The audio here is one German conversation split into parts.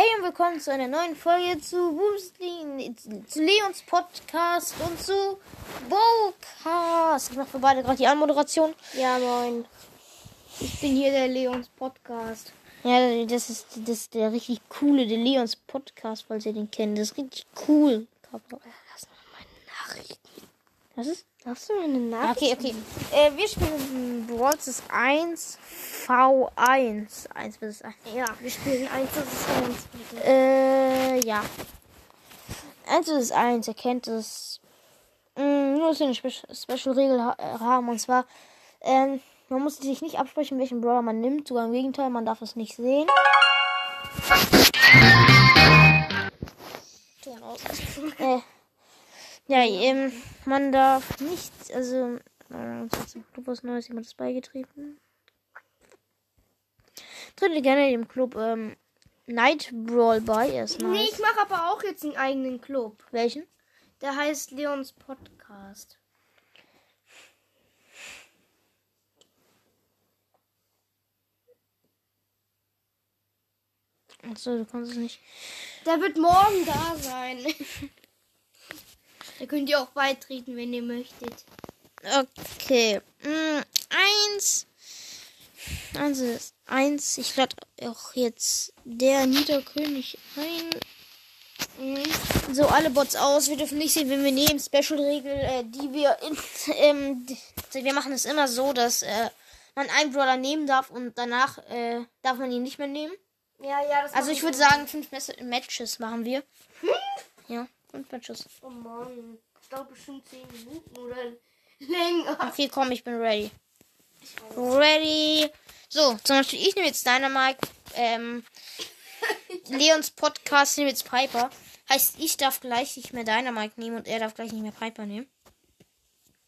Hey und willkommen zu einer neuen Folge zu Boomsling, zu Leons Podcast und zu Bowcast. Ich mache für beide gerade die Anmoderation. Ja, moin. Ich bin hier der Leons Podcast. Ja, das ist, das ist der richtig coole, der Leons Podcast, falls ihr den kennt. Das ist richtig cool. Lass mal meine Nachrichten. Was ist? Hast du meine Nachrichten? Okay, okay. Äh, wir spielen Brawl Stars 1 V1. 1 bis 1. Ja, wir spielen 1 vs 1. bitte. Äh, ja. 1 bis 1, ihr kennt es. Mm, nur dass wir eine Spe Special-Regel äh, haben. Und zwar, ähm, man muss sich nicht absprechen, welchen Brawler man nimmt. Sogar im Gegenteil, man darf es nicht sehen. Äh, ja, ähm, man darf nicht, also, äh, das ist im Club was Neues, jemand ist beigetreten. Trete gerne dem Club, ähm, Night Brawl bei, er ist Nee, nice. ich mache aber auch jetzt einen eigenen Club. Welchen? Der heißt Leons Podcast. Achso, du kannst es nicht. Der wird morgen da sein. da könnt ihr auch beitreten, wenn ihr möchtet. Okay. Mm, eins. Eins ist eins. Ich lade auch jetzt der Niederkönig ein. Mm, So, alle Bots aus. Wir dürfen nicht sehen, wenn wir nehmen. Special-Regel, äh, die wir in. Ähm, wir machen es immer so, dass äh, man einen Brawler nehmen darf und danach äh, darf man ihn nicht mehr nehmen. Ja, ja, das Also ich würde sagen, fünf Matches machen wir. Ja, fünf Matches. Oh Mann. Das dauert bestimmt 10 Minuten oder länger. Okay, komm, ich bin ready. Ready. So, zum Beispiel, ich nehme jetzt Dynamite. Ähm, Leons Podcast nehme jetzt Piper. Heißt, ich darf gleich nicht mehr Dynamite nehmen und er darf gleich nicht mehr Piper nehmen.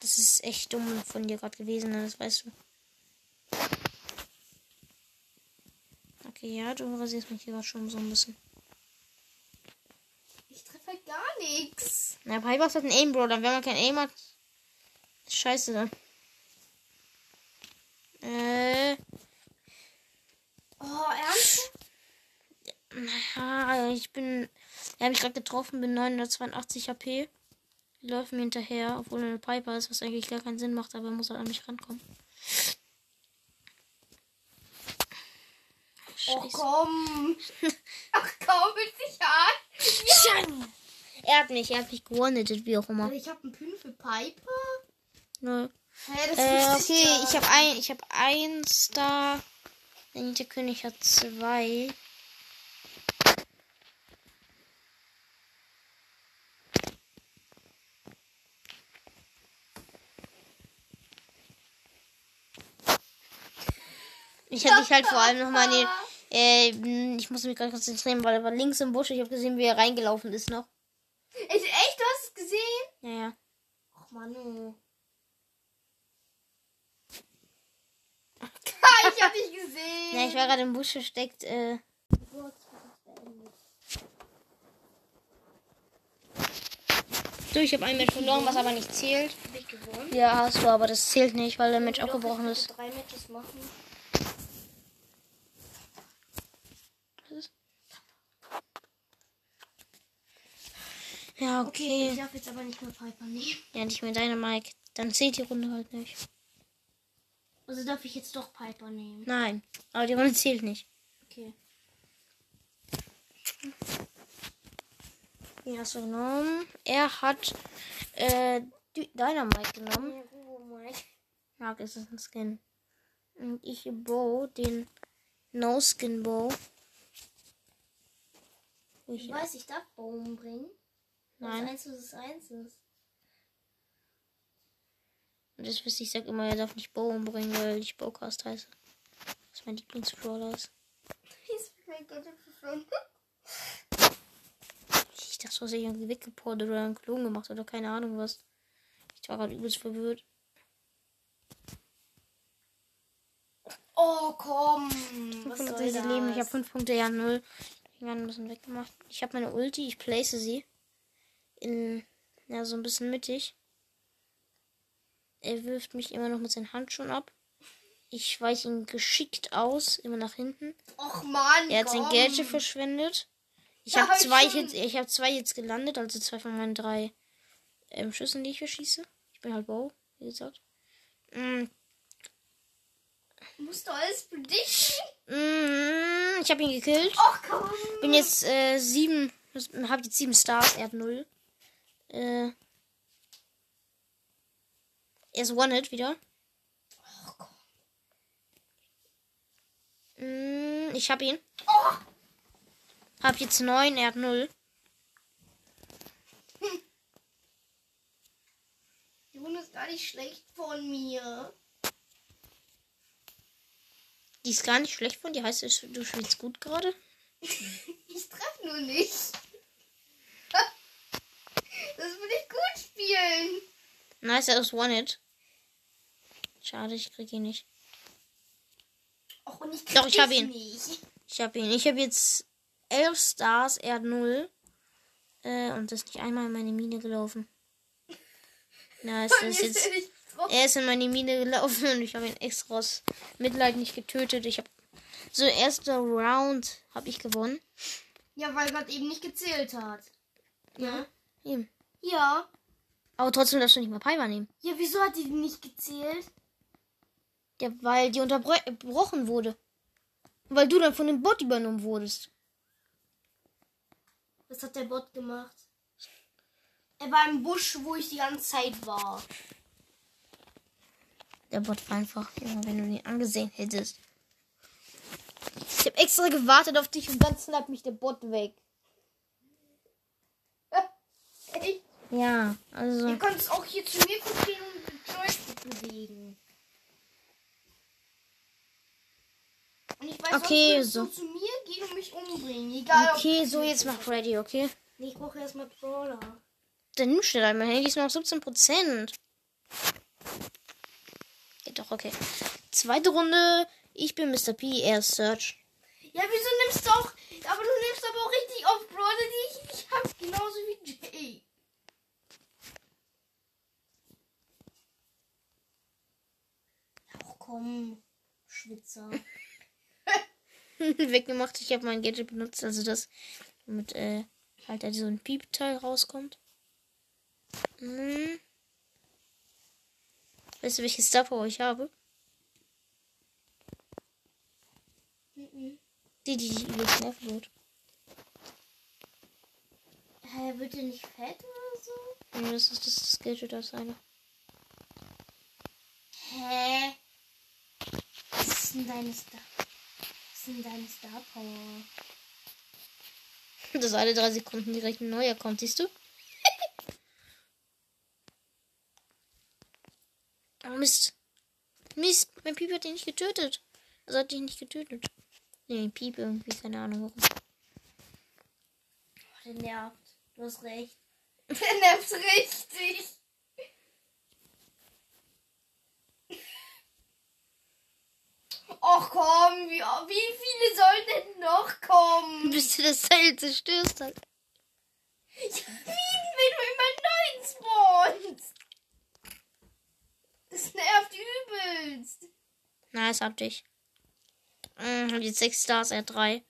Das ist echt dumm von dir gerade gewesen, ne? das weißt du. Okay, ja, du rasierst mich hier gerade schon so ein bisschen. Ich treffe halt gar nichts. Na, Piper ist halt ein Aim, Bro. Dann, wenn man kein Aim hat, scheiße dann. Äh, Oh, ernst? Ja, ich bin. Er habe ich gerade getroffen, bin 982 HP. Die läuft mir hinterher, obwohl er eine Piper ist, was eigentlich gar keinen Sinn macht, aber er muss halt an mich rankommen. Oh, Scheiße. komm. Ach, komm, mit sich an. Scheiße. Er hat mich, er hat mich gewonnen, wie auch immer. Also ich habe einen Pin für Piper. Nö. Hä, das Äh, okay, gar ich habe ein, ich habe eins da. Der König hat zwei. Ich hätte dich halt vor allem nochmal in den. Äh, ich muss mich gerade konzentrieren, weil er war links im Busch. Ich habe gesehen, wie er reingelaufen ist noch. Ist echt, du hast es gesehen? Ja, ja. Ach, Mann. oh. ich hab dich gesehen. Ja, ich war gerade im Busch versteckt. Äh, du, ich habe ein Match verloren, was aber nicht zählt. Hab ich gewonnen? Ja, hast du, aber das zählt nicht, weil der Match abgebrochen ich ist. Drei Matches machen. Ja, Okay, ich okay. darf jetzt aber nicht mehr Piper nehmen. Ja, nicht mehr deine Mike. Dann zählt die Runde halt nicht. Also darf ich jetzt doch Piper nehmen. Nein, aber die Runde zählt nicht. Okay. Die hast du genommen. Er hat äh, Mike genommen. Mein. Ja, das ist ein Skin. Und ich Bow, den No-Skin Bow. Wo Ich weiß, ich darf Baum bringen. Nein. Eins ist eins ist. Und das wisst ich sag immer, er darf nicht Bow umbringen, weil ich Bowcast heiße. Was mein Lieblingsbrawler ist. Mein das ist. Ich dachte, du hast dich irgendwie weggeport oder einen Klon gemacht oder keine Ahnung was. Ich war gerade übelst verwirrt. Oh, komm. Was soll 560 das? Leben, ich habe 5 Punkte, ja 0. Ich habe ein bisschen weggemacht. Ich habe meine Ulti, ich place sie. In, ja, so ein bisschen mittig. Er wirft mich immer noch mit seinen Handschuhen ab. Ich weiche ihn geschickt aus, immer nach hinten. Och Mann, Er hat sein komm. Gadget verschwendet. Ich habe hab zwei. Hits, ich habe zwei Hits gelandet, also zwei von meinen drei ähm, Schüssen, die ich verschieße. Ich bin halt Bow, wie gesagt. Mm, Musst du alles prediction? mm, ich habe ihn gekillt. Ach komm. Bin jetzt äh, sieben, habe jetzt sieben Stars, er hat null. Äh, er ist One-Hit wieder. Mm, ich hab ihn. Oh. Hab jetzt neun, er hat null. Die Runde ist gar nicht schlecht von mir. Die ist gar nicht schlecht von dir. Heißt, es, du spielst gut gerade? Ich treffe nur nicht. Das will ich gut spielen. Nice, er ist One-Hit. Schade, ich krieg ihn nicht. Och, ich Doch, ich hab ihn. Nicht. Ich hab ihn. Ich habe jetzt elf Stars, er hat null. Äh, und ist nicht einmal in meine Mine gelaufen. Nice, er ist jetzt. er. Er ist in meine Mine gelaufen und ich habe ihn extra aus Mitleid nicht getötet. Ich habe so erster Round habe ich gewonnen. Ja, weil Gott eben nicht gezählt hat. Ja. Eben. Ja. Aber trotzdem darfst du nicht mal Pi nehmen. Ja, wieso hat die nicht gezählt? Ja, weil die unterbrochen wurde. Weil du dann von dem Bot übernommen wurdest. Was hat der Bot gemacht? Er war im Busch, wo ich die ganze Zeit war. Der Bot war einfach, wenn du ihn angesehen hättest. Ich habe extra gewartet auf dich und dann snappt mich der Bot weg. Echt? Ja, also. Ihr könnt auch hier zu mir gehen und den Joystick bewegen. Und ich weiß, Okay, sonst so. zu mir gehen und mich umbringen. Egal. Okay, so jetzt mach Freddy, okay? Nee, ich brauche erstmal Brawler. Dann nimm schnell einmal. Handy ist noch auf 17%. Geht doch, okay. Zweite Runde. Ich bin Mr. P, er ist Search. Ja, wieso nimmst du auch. Aber du nimmst aber auch richtig oft Brawler, die ich nicht hab. Genauso wie Jay. Ach komm, Schwitzer. Weggemacht. Ich habe mein Gadget benutzt, also das mit, äh, halt so ein Piepteil rauskommt. Hm. Weißt du, welche Star Power ich habe? Mhm. Die, die die übelst nerven wird. Hä, wird der nicht fett oder so? Ja, das ist das, das Gadget, das eine. Hä? Was ist denn deine Star? Was denn deine Star Power? Das alle drei Sekunden direkt ein neuer kommt, siehst du? oh Mist. Mist, mein Piep hat ihn nicht getötet. Also hat ihn nicht getötet. Nee, Piep irgendwie, keine Ahnung warum. Oh, der nervt. Du hast recht. Der nervt richtig. Och komm, wie, wie viele sollen denn noch kommen? Bis du das Teil zerstörst halt. Wie, wenn du immer neuen spawnst? Das nervt übelst. Nice, hab dich. Hm, hab jetzt sechs Stars, er hat drei.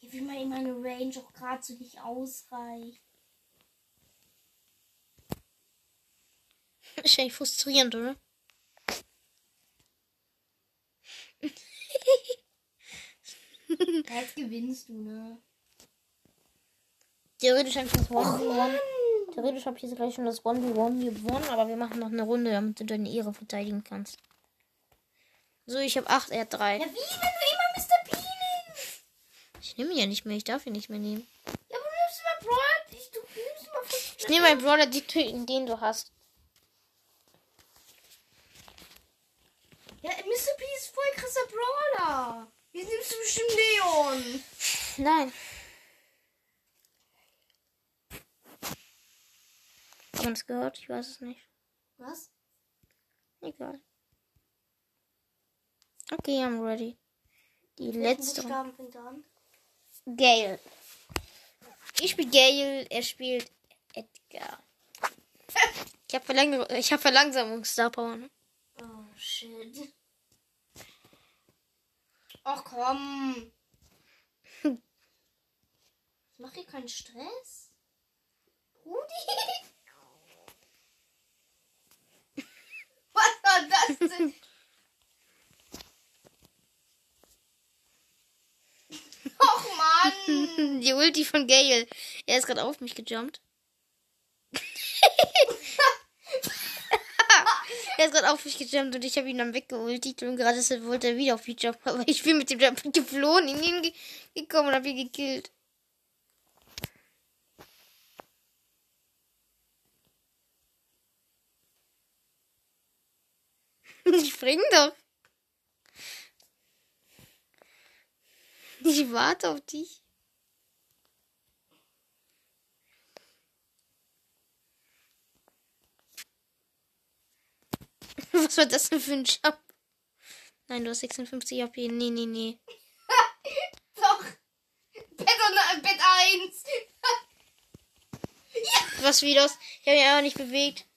Ja, wie man meine Range auch gerade so nicht ausreicht. Ist eigentlich frustrierend, oder? Jetzt gewinnst du, ne? Theoretisch habe ich das 1v1. Theoretisch habe ich jetzt gleich schon das 1v1 gewonnen, aber wir machen noch eine Runde, damit du deine Ehre verteidigen kannst. So, ich habe 8, er hat 3. Ja, wie, wenn du immer Mr. P nimmst? Ich nehme ihn ja nicht mehr, ich darf ihn nicht mehr nehmen. Ja, aber du nimmst immer Brawler. Ich, du nimmst immer Ich nehme einen Brawler, die- den du hast. Ja, Mr. P ist voll krasser Brawler. Jetzt nimmst du bestimmt Leon. Nein. Hat man das gehört? Ich weiß es nicht. Was? Egal. Okay, I'm ready. Die letzte. Buchstaben fängt an. Gale. Ich spiele Gale, er spielt Edgar. Ich habe Verlang ich hab Verlangsamungs Star Power. Ne? Oh, shit. Ach komm. Ich mach hier keinen Stress. Rudi. Was war das denn? Och Mann. Die Ulti von Gale. Er ist gerade auf mich gejumpt. er ist gerade auf mich gejumpt und ich habe ihn dann weggeultigt und gerade wollte er wieder auf mich jumpen. Aber ich bin mit dem Jump geflohen, in ihn ge gekommen und habe ihn gekillt. Spring doch. Ich warte auf dich. Was war das denn für ein Jump? Nein, du hast 56 AP. Nee, nee, nee. Doch. Bett, und, Bett 1. Was wie das? Ich habe mich einfach nicht bewegt.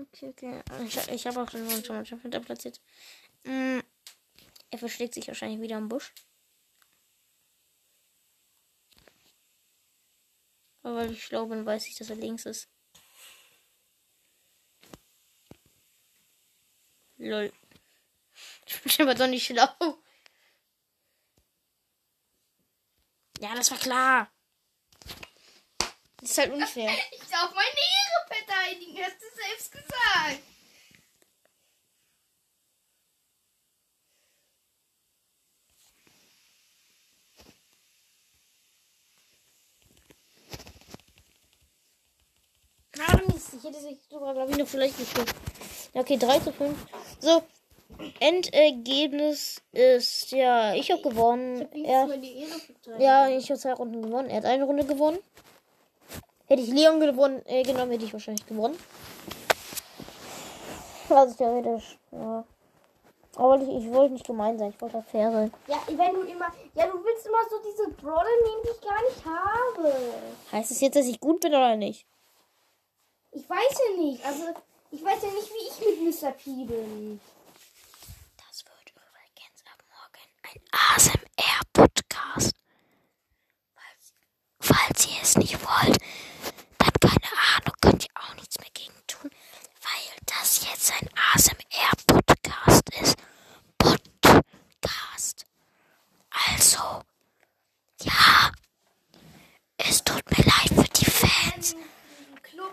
Okay, okay. Ich, ich habe auch schon schon mal hinter platziert. Mm, er versteckt sich wahrscheinlich wieder im Busch. Aber weil ich schlau bin, weiß ich, dass er links ist. Lol. Ich bin aber doch nicht schlau. Ja, das war klar. Das ist halt unfair. Ich darf meine Ehre verteidigen, hast du selbst gesagt. Ah, Mist, ich hätte sich sogar, glaube ich, noch vielleicht geschafft. Okay, 3 zu 5. So, Endergebnis ist, ja, ich habe gewonnen. Er, die Ehre verteidigen. ja, ich habe zwei Runden gewonnen. Er hat eine Runde gewonnen. Hätte ich Leon gewonnen, äh, genommen, hätte ich wahrscheinlich gewonnen. Also theoretisch, ja. Aber ich, ich wollte nicht gemein sein, ich wollte fair sein. Ja, wenn du immer. Ja, du willst immer so diese Brawler nehmen, die ich gar nicht habe. Heißt es jetzt, dass ich gut bin oder nicht? Ich weiß ja nicht. Also, ich weiß ja nicht, wie ich mit Mr. P bin. Das wird übrigens ab morgen ein ASMR-Podcast. Falls, falls ihr es nicht wollt, dann keine Ahnung, könnt ihr auch nichts mehr gegen tun, weil das jetzt ein ASMR-Podcast ist. Podcast. Also, ja, es tut mir leid für die Fans. Club.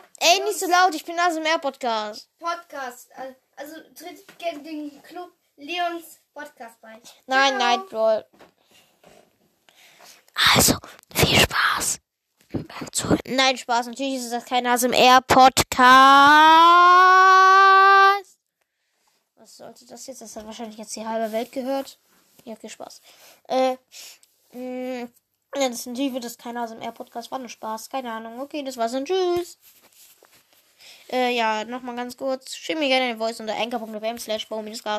So laut, ich bin ASMR-Podcast. Podcast. Also, also tritt gerne den Club Leons Podcast bei. Nein, Ciao. Nightbrawl. Also, viel Spaß. Nein, Spaß. Natürlich ist das kein ASMR-Podcast. Was sollte das jetzt? Das hat wahrscheinlich jetzt die halbe Welt gehört. Ja, okay, Spaß. Äh, mh, ja, das natürlich wird das kein ASMR-Podcast. War nur Spaß. Keine Ahnung. Okay, das war's und tschüss. Äh, ja, nochmal ganz kurz. Schick mir gerne eine Voice unter anchor.fm slash